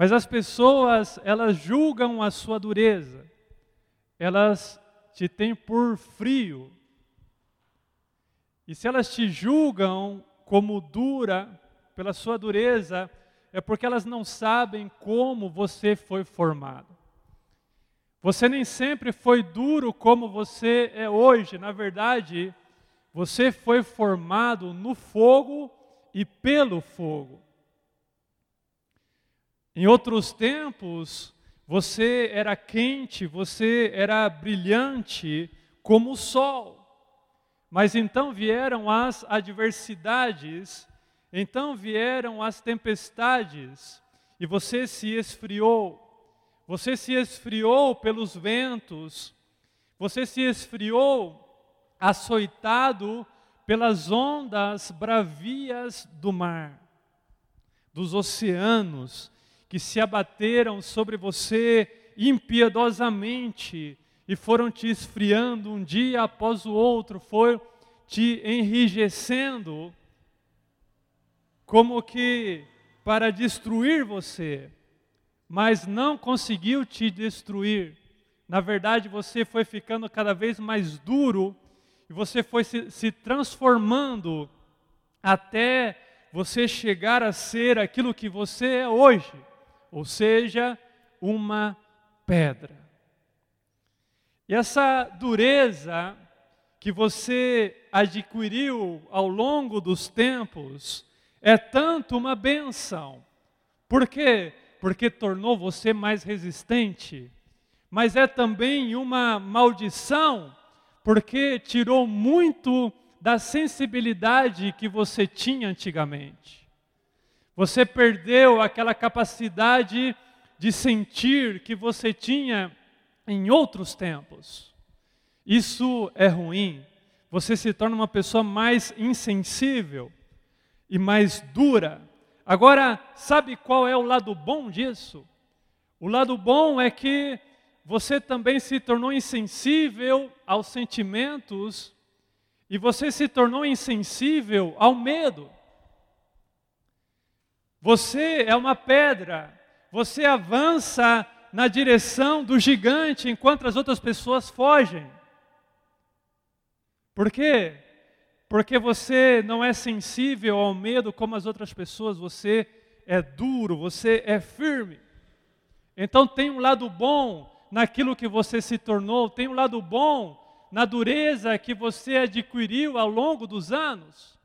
Mas as pessoas, elas julgam a sua dureza. Elas te têm por frio. E se elas te julgam como dura pela sua dureza, é porque elas não sabem como você foi formado. Você nem sempre foi duro como você é hoje. Na verdade, você foi formado no fogo e pelo fogo. Em outros tempos, você era quente, você era brilhante como o sol. Mas então vieram as adversidades, então vieram as tempestades, e você se esfriou. Você se esfriou pelos ventos, você se esfriou açoitado pelas ondas bravias do mar, dos oceanos que se abateram sobre você impiedosamente e foram te esfriando um dia após o outro, foram te enrijecendo, como que para destruir você, mas não conseguiu te destruir. Na verdade, você foi ficando cada vez mais duro e você foi se, se transformando até você chegar a ser aquilo que você é hoje, ou seja, uma pedra. E essa dureza que você adquiriu ao longo dos tempos é tanto uma benção. Por quê? Porque tornou você mais resistente, mas é também uma maldição porque tirou muito da sensibilidade que você tinha antigamente. Você perdeu aquela capacidade de sentir que você tinha em outros tempos. Isso é ruim. Você se torna uma pessoa mais insensível e mais dura. Agora, sabe qual é o lado bom disso? O lado bom é que você também se tornou insensível aos sentimentos e você se tornou insensível ao medo. Você é uma pedra, você avança na direção do gigante enquanto as outras pessoas fogem. Por quê? Porque você não é sensível ao medo como as outras pessoas, você é duro, você é firme. Então tem um lado bom naquilo que você se tornou, tem um lado bom na dureza que você adquiriu ao longo dos anos.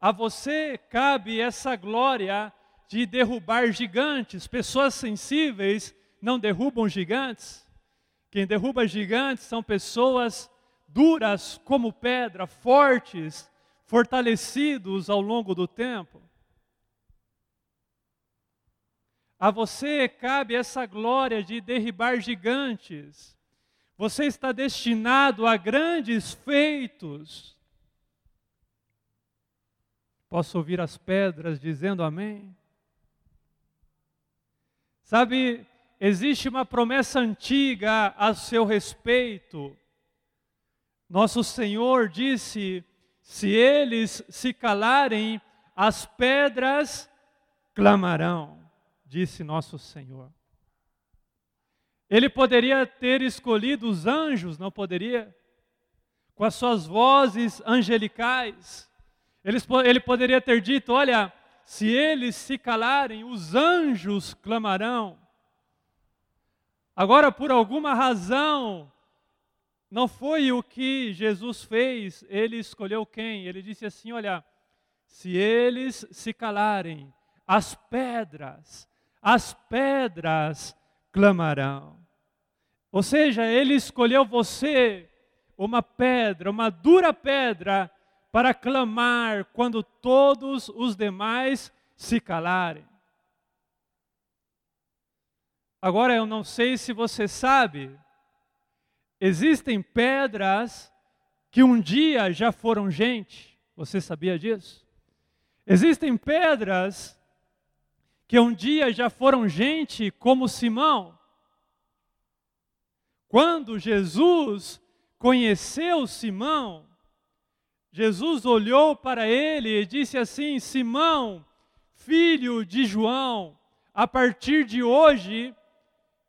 A você cabe essa glória de derrubar gigantes. Pessoas sensíveis não derrubam gigantes. Quem derruba gigantes são pessoas duras como pedra, fortes, fortalecidos ao longo do tempo. A você cabe essa glória de derribar gigantes. Você está destinado a grandes feitos. Posso ouvir as pedras dizendo amém? Sabe, existe uma promessa antiga a seu respeito. Nosso Senhor disse: se eles se calarem, as pedras clamarão disse nosso Senhor. Ele poderia ter escolhido os anjos, não poderia? Com as suas vozes angelicais. Ele, poderia ter dito: olha, se eles se calarem, os anjos clamarão. Agora, por alguma razão, não foi o que Jesus fez, ele escolheu quem? Ele disse assim: olha, se eles se calarem, as pedras as pedras clamarão. Ou seja, ele escolheu você, uma pedra, uma dura pedra, para clamar quando todos os demais se calarem. Agora eu não sei se você sabe, existem pedras que um dia já foram gente. Você sabia disso? Existem pedras que um dia já foram gente como Simão. Quando Jesus conheceu Simão, Jesus olhou para ele e disse assim: Simão, filho de João, a partir de hoje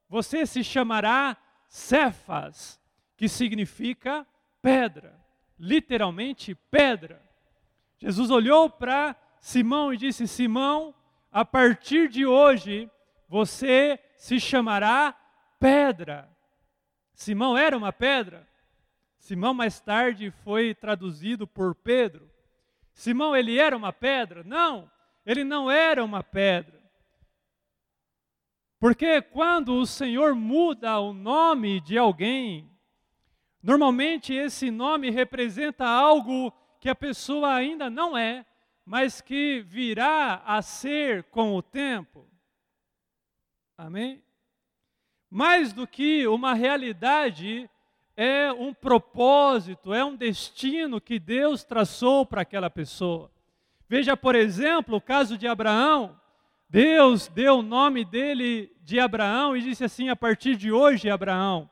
você se chamará Cefas, que significa pedra, literalmente pedra. Jesus olhou para Simão e disse: Simão, a partir de hoje você se chamará pedra. Simão era uma pedra. Simão mais tarde foi traduzido por Pedro. Simão ele era uma pedra? Não, ele não era uma pedra. Porque quando o Senhor muda o nome de alguém, normalmente esse nome representa algo que a pessoa ainda não é, mas que virá a ser com o tempo. Amém? Mais do que uma realidade, é um propósito, é um destino que Deus traçou para aquela pessoa. Veja, por exemplo, o caso de Abraão. Deus deu o nome dele de Abraão e disse assim: a partir de hoje, Abraão,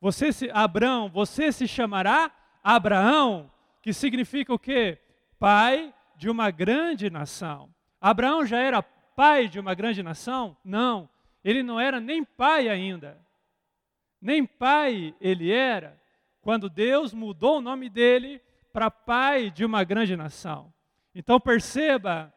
você se, Abraão, você se chamará Abraão, que significa o quê? Pai de uma grande nação. Abraão já era pai de uma grande nação? Não, ele não era nem pai ainda. Nem pai ele era, quando Deus mudou o nome dele para pai de uma grande nação. Então perceba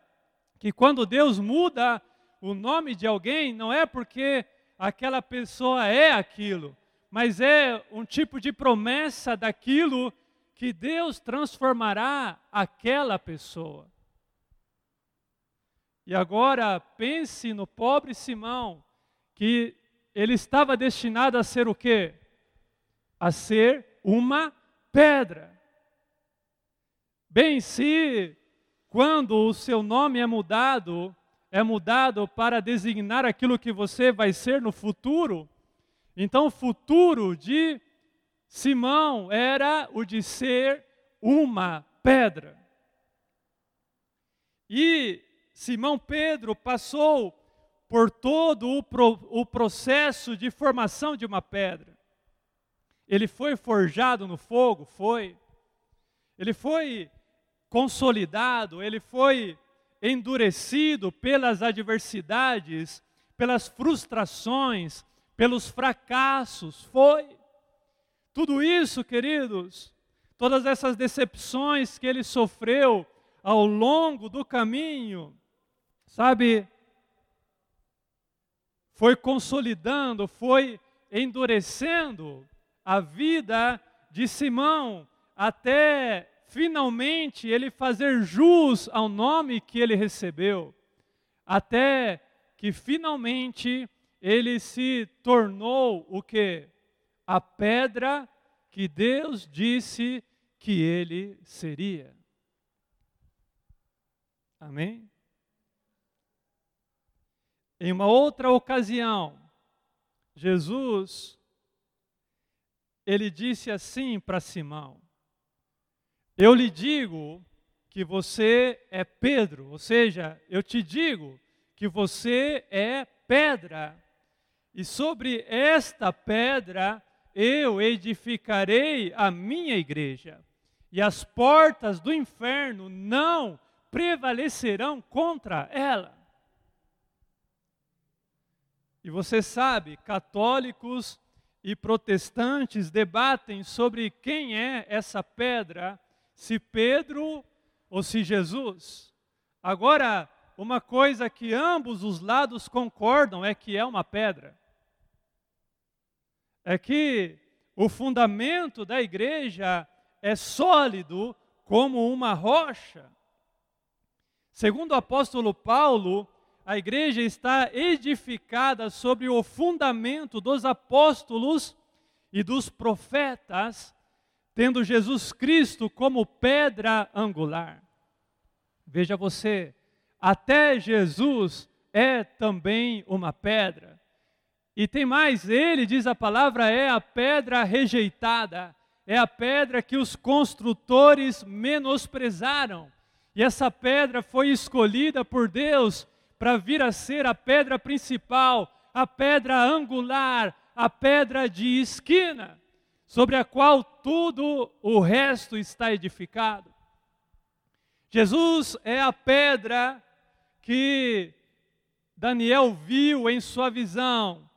que quando Deus muda o nome de alguém, não é porque aquela pessoa é aquilo, mas é um tipo de promessa daquilo que Deus transformará aquela pessoa. E agora pense no pobre Simão, que ele estava destinado a ser o quê? A ser uma pedra. Bem, se quando o seu nome é mudado, é mudado para designar aquilo que você vai ser no futuro, então o futuro de Simão era o de ser uma pedra. E Simão Pedro passou por todo o, pro, o processo de formação de uma pedra. Ele foi forjado no fogo? Foi. Ele foi consolidado, ele foi endurecido pelas adversidades, pelas frustrações, pelos fracassos. Foi. Tudo isso, queridos, todas essas decepções que ele sofreu ao longo do caminho, sabe, foi consolidando, foi endurecendo a vida de Simão até finalmente ele fazer jus ao nome que ele recebeu, até que finalmente ele se tornou o que? A pedra que Deus disse que ele seria. Amém? Em uma outra ocasião, Jesus ele disse assim para Simão: Eu lhe digo que você é Pedro, ou seja, eu te digo que você é pedra, e sobre esta pedra eu edificarei a minha igreja, e as portas do inferno não prevalecerão contra ela. E você sabe, católicos e protestantes debatem sobre quem é essa pedra, se Pedro ou se Jesus. Agora, uma coisa que ambos os lados concordam é que é uma pedra. É que o fundamento da igreja é sólido como uma rocha. Segundo o apóstolo Paulo, a igreja está edificada sobre o fundamento dos apóstolos e dos profetas, tendo Jesus Cristo como pedra angular. Veja você, até Jesus é também uma pedra. E tem mais, ele, diz a palavra, é a pedra rejeitada, é a pedra que os construtores menosprezaram. E essa pedra foi escolhida por Deus para vir a ser a pedra principal, a pedra angular, a pedra de esquina, sobre a qual tudo o resto está edificado. Jesus é a pedra que Daniel viu em sua visão,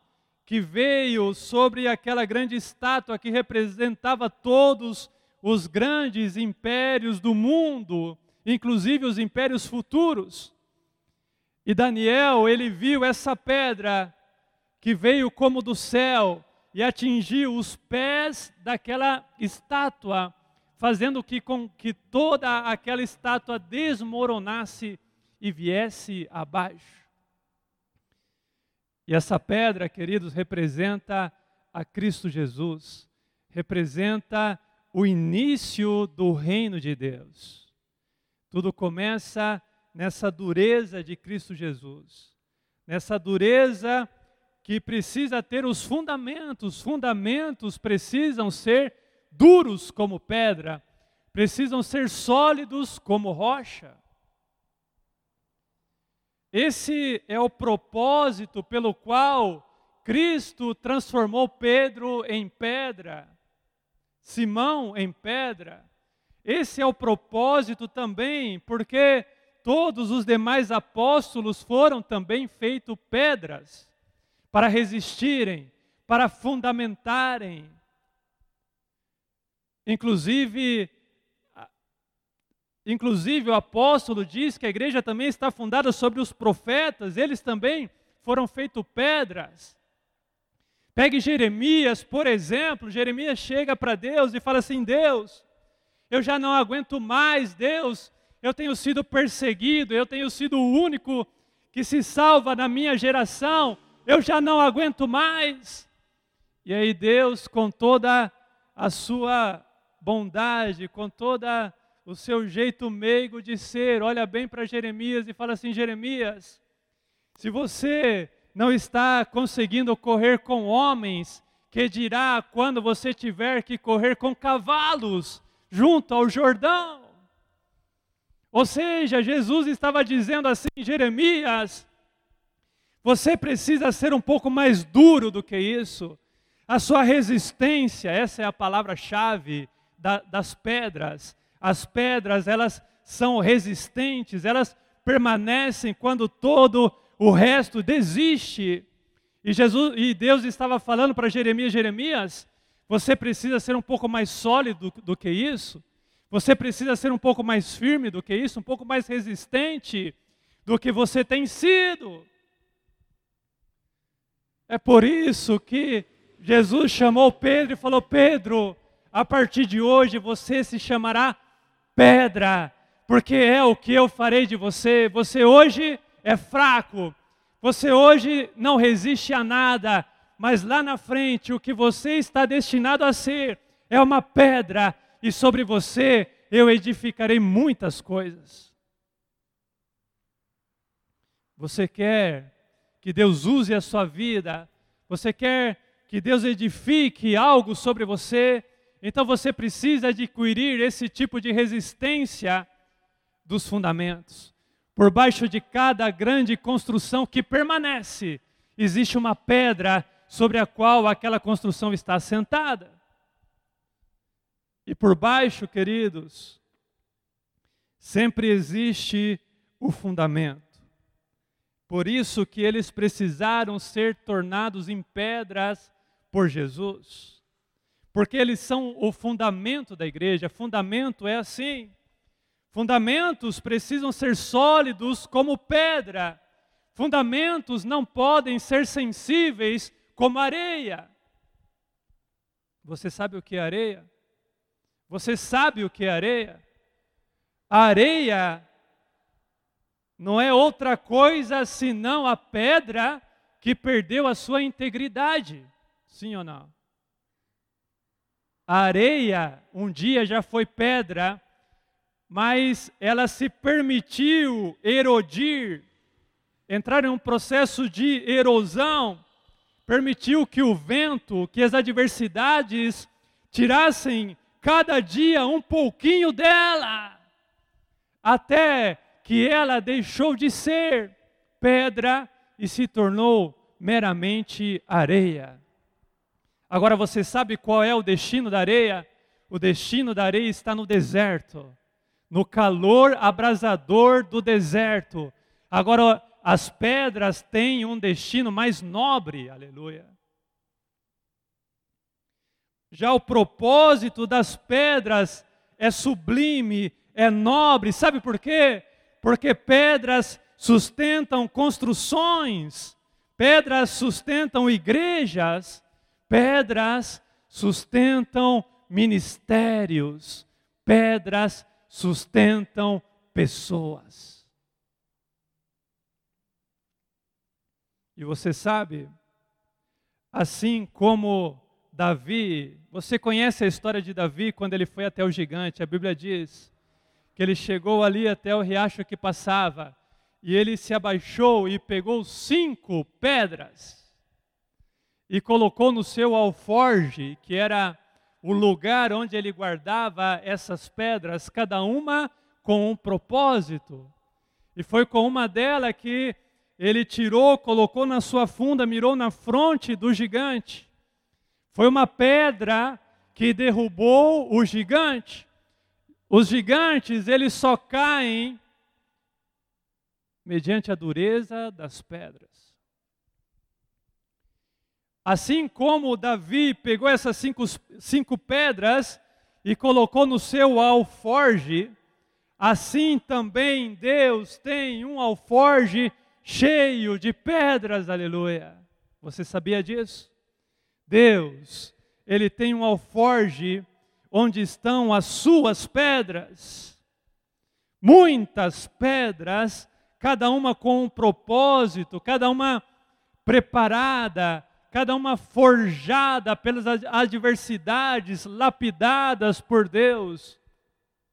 que veio sobre aquela grande estátua que representava todos os grandes impérios do mundo, inclusive os impérios futuros. E Daniel, ele viu essa pedra que veio como do céu e atingiu os pés daquela estátua, fazendo que com que toda aquela estátua desmoronasse e viesse abaixo. E essa pedra, queridos, representa a Cristo Jesus, representa o início do reino de Deus. Tudo começa nessa dureza de Cristo Jesus, nessa dureza que precisa ter os fundamentos, os fundamentos precisam ser duros como pedra, precisam ser sólidos como rocha. Esse é o propósito pelo qual Cristo transformou Pedro em pedra, Simão em pedra. Esse é o propósito também, porque todos os demais apóstolos foram também feitos pedras para resistirem, para fundamentarem. Inclusive, inclusive o apóstolo diz que a igreja também está fundada sobre os profetas, eles também foram feitos pedras. Pegue Jeremias, por exemplo, Jeremias chega para Deus e fala assim: Deus, eu já não aguento mais, Deus, eu tenho sido perseguido, eu tenho sido o único que se salva na minha geração, eu já não aguento mais. E aí Deus, com toda a sua bondade, com toda o seu jeito meigo de ser, olha bem para Jeremias e fala assim: Jeremias, se você não está conseguindo correr com homens, que dirá quando você tiver que correr com cavalos junto ao Jordão? Ou seja, Jesus estava dizendo assim, Jeremias, você precisa ser um pouco mais duro do que isso. A sua resistência, essa é a palavra-chave da, das pedras. As pedras, elas são resistentes, elas permanecem quando todo o resto desiste. E Jesus e Deus estava falando para Jeremias, Jeremias, você precisa ser um pouco mais sólido do, do que isso. Você precisa ser um pouco mais firme do que isso, um pouco mais resistente do que você tem sido. É por isso que Jesus chamou Pedro e falou: Pedro, a partir de hoje você se chamará pedra, porque é o que eu farei de você. Você hoje é fraco, você hoje não resiste a nada, mas lá na frente o que você está destinado a ser é uma pedra e sobre você eu edificarei muitas coisas. Você quer que Deus use a sua vida, você quer que Deus edifique algo sobre você, então você precisa adquirir esse tipo de resistência dos fundamentos. Por baixo de cada grande construção que permanece, existe uma pedra sobre a qual aquela construção está assentada. E por baixo, queridos, sempre existe o fundamento. Por isso que eles precisaram ser tornados em pedras por Jesus. Porque eles são o fundamento da igreja. Fundamento é assim. Fundamentos precisam ser sólidos como pedra. Fundamentos não podem ser sensíveis como areia. Você sabe o que é areia? Você sabe o que é areia? A areia não é outra coisa senão a pedra que perdeu a sua integridade. Sim ou não? A areia um dia já foi pedra, mas ela se permitiu erodir, entrar em um processo de erosão, permitiu que o vento, que as adversidades tirassem cada dia um pouquinho dela, até que ela deixou de ser pedra e se tornou meramente areia. Agora você sabe qual é o destino da areia? O destino da areia está no deserto, no calor abrasador do deserto. Agora, as pedras têm um destino mais nobre, aleluia. Já o propósito das pedras é sublime, é nobre, sabe por quê? Porque pedras sustentam construções, pedras sustentam igrejas, pedras sustentam ministérios, pedras sustentam pessoas. E você sabe, assim como Davi, você conhece a história de Davi quando ele foi até o gigante, a Bíblia diz que ele chegou ali até o riacho que passava e ele se abaixou e pegou cinco pedras e colocou no seu alforge, que era o lugar onde ele guardava essas pedras, cada uma com um propósito. E foi com uma delas que ele tirou, colocou na sua funda, mirou na fronte do gigante. Foi uma pedra que derrubou o gigante. Os gigantes, eles só caem mediante a dureza das pedras. Assim como Davi pegou essas cinco, cinco pedras e colocou no seu alforge, assim também Deus tem um alforge cheio de pedras, aleluia. Você sabia disso? Deus, Ele tem um alforge onde estão as suas pedras. Muitas pedras, cada uma com um propósito, cada uma preparada cada uma forjada pelas adversidades, lapidadas por Deus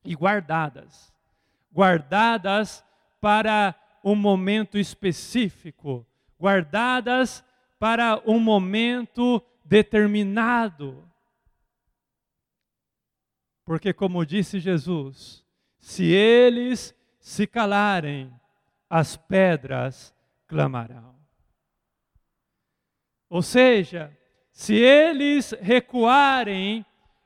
e guardadas. Guardadas para um momento específico, guardadas para um momento determinado. Porque, como disse Jesus, se eles se calarem, as pedras clamarão. Ou seja, se eles recuarem,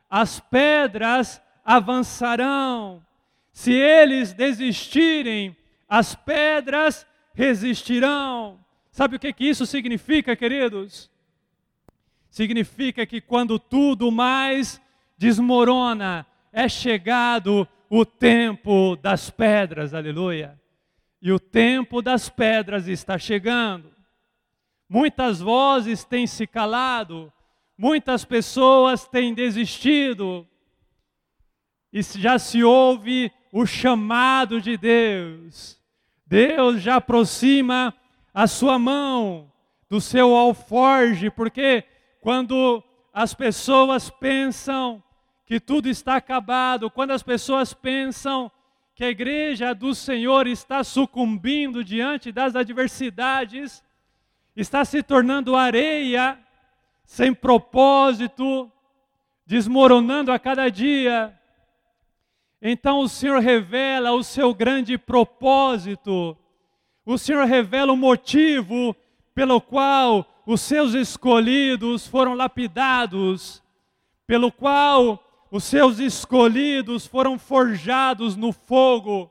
as pedras avançarão. Se eles desistirem, as pedras resistirão. Sabe o que, que isso significa, queridos? Significa que quando tudo mais desmorona, é chegado o tempo das pedras, aleluia. E o tempo das pedras está chegando. Muitas vozes têm se calado, muitas pessoas têm desistido, e já se ouve o chamado de Deus. Deus já aproxima a sua mão do seu alforge, porque quando as pessoas pensam que tudo está acabado, quando as pessoas pensam que a igreja do Senhor está sucumbindo diante das adversidades, está se tornando areia, sem propósito, desmoronando a cada dia. Então o Senhor revela o seu grande propósito, o Senhor revela o motivo pelo qual os seus escolhidos foram lapidados, pelo qual os seus escolhidos foram forjados no fogo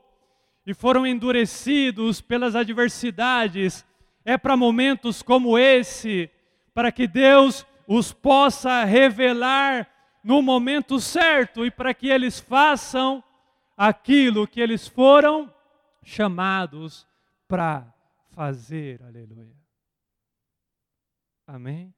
e foram endurecidos pelas adversidades é para momentos como esse, para que Deus os possa revelar no momento certo e para que eles façam aquilo que eles foram chamados para fazer. Aleluia. Amém?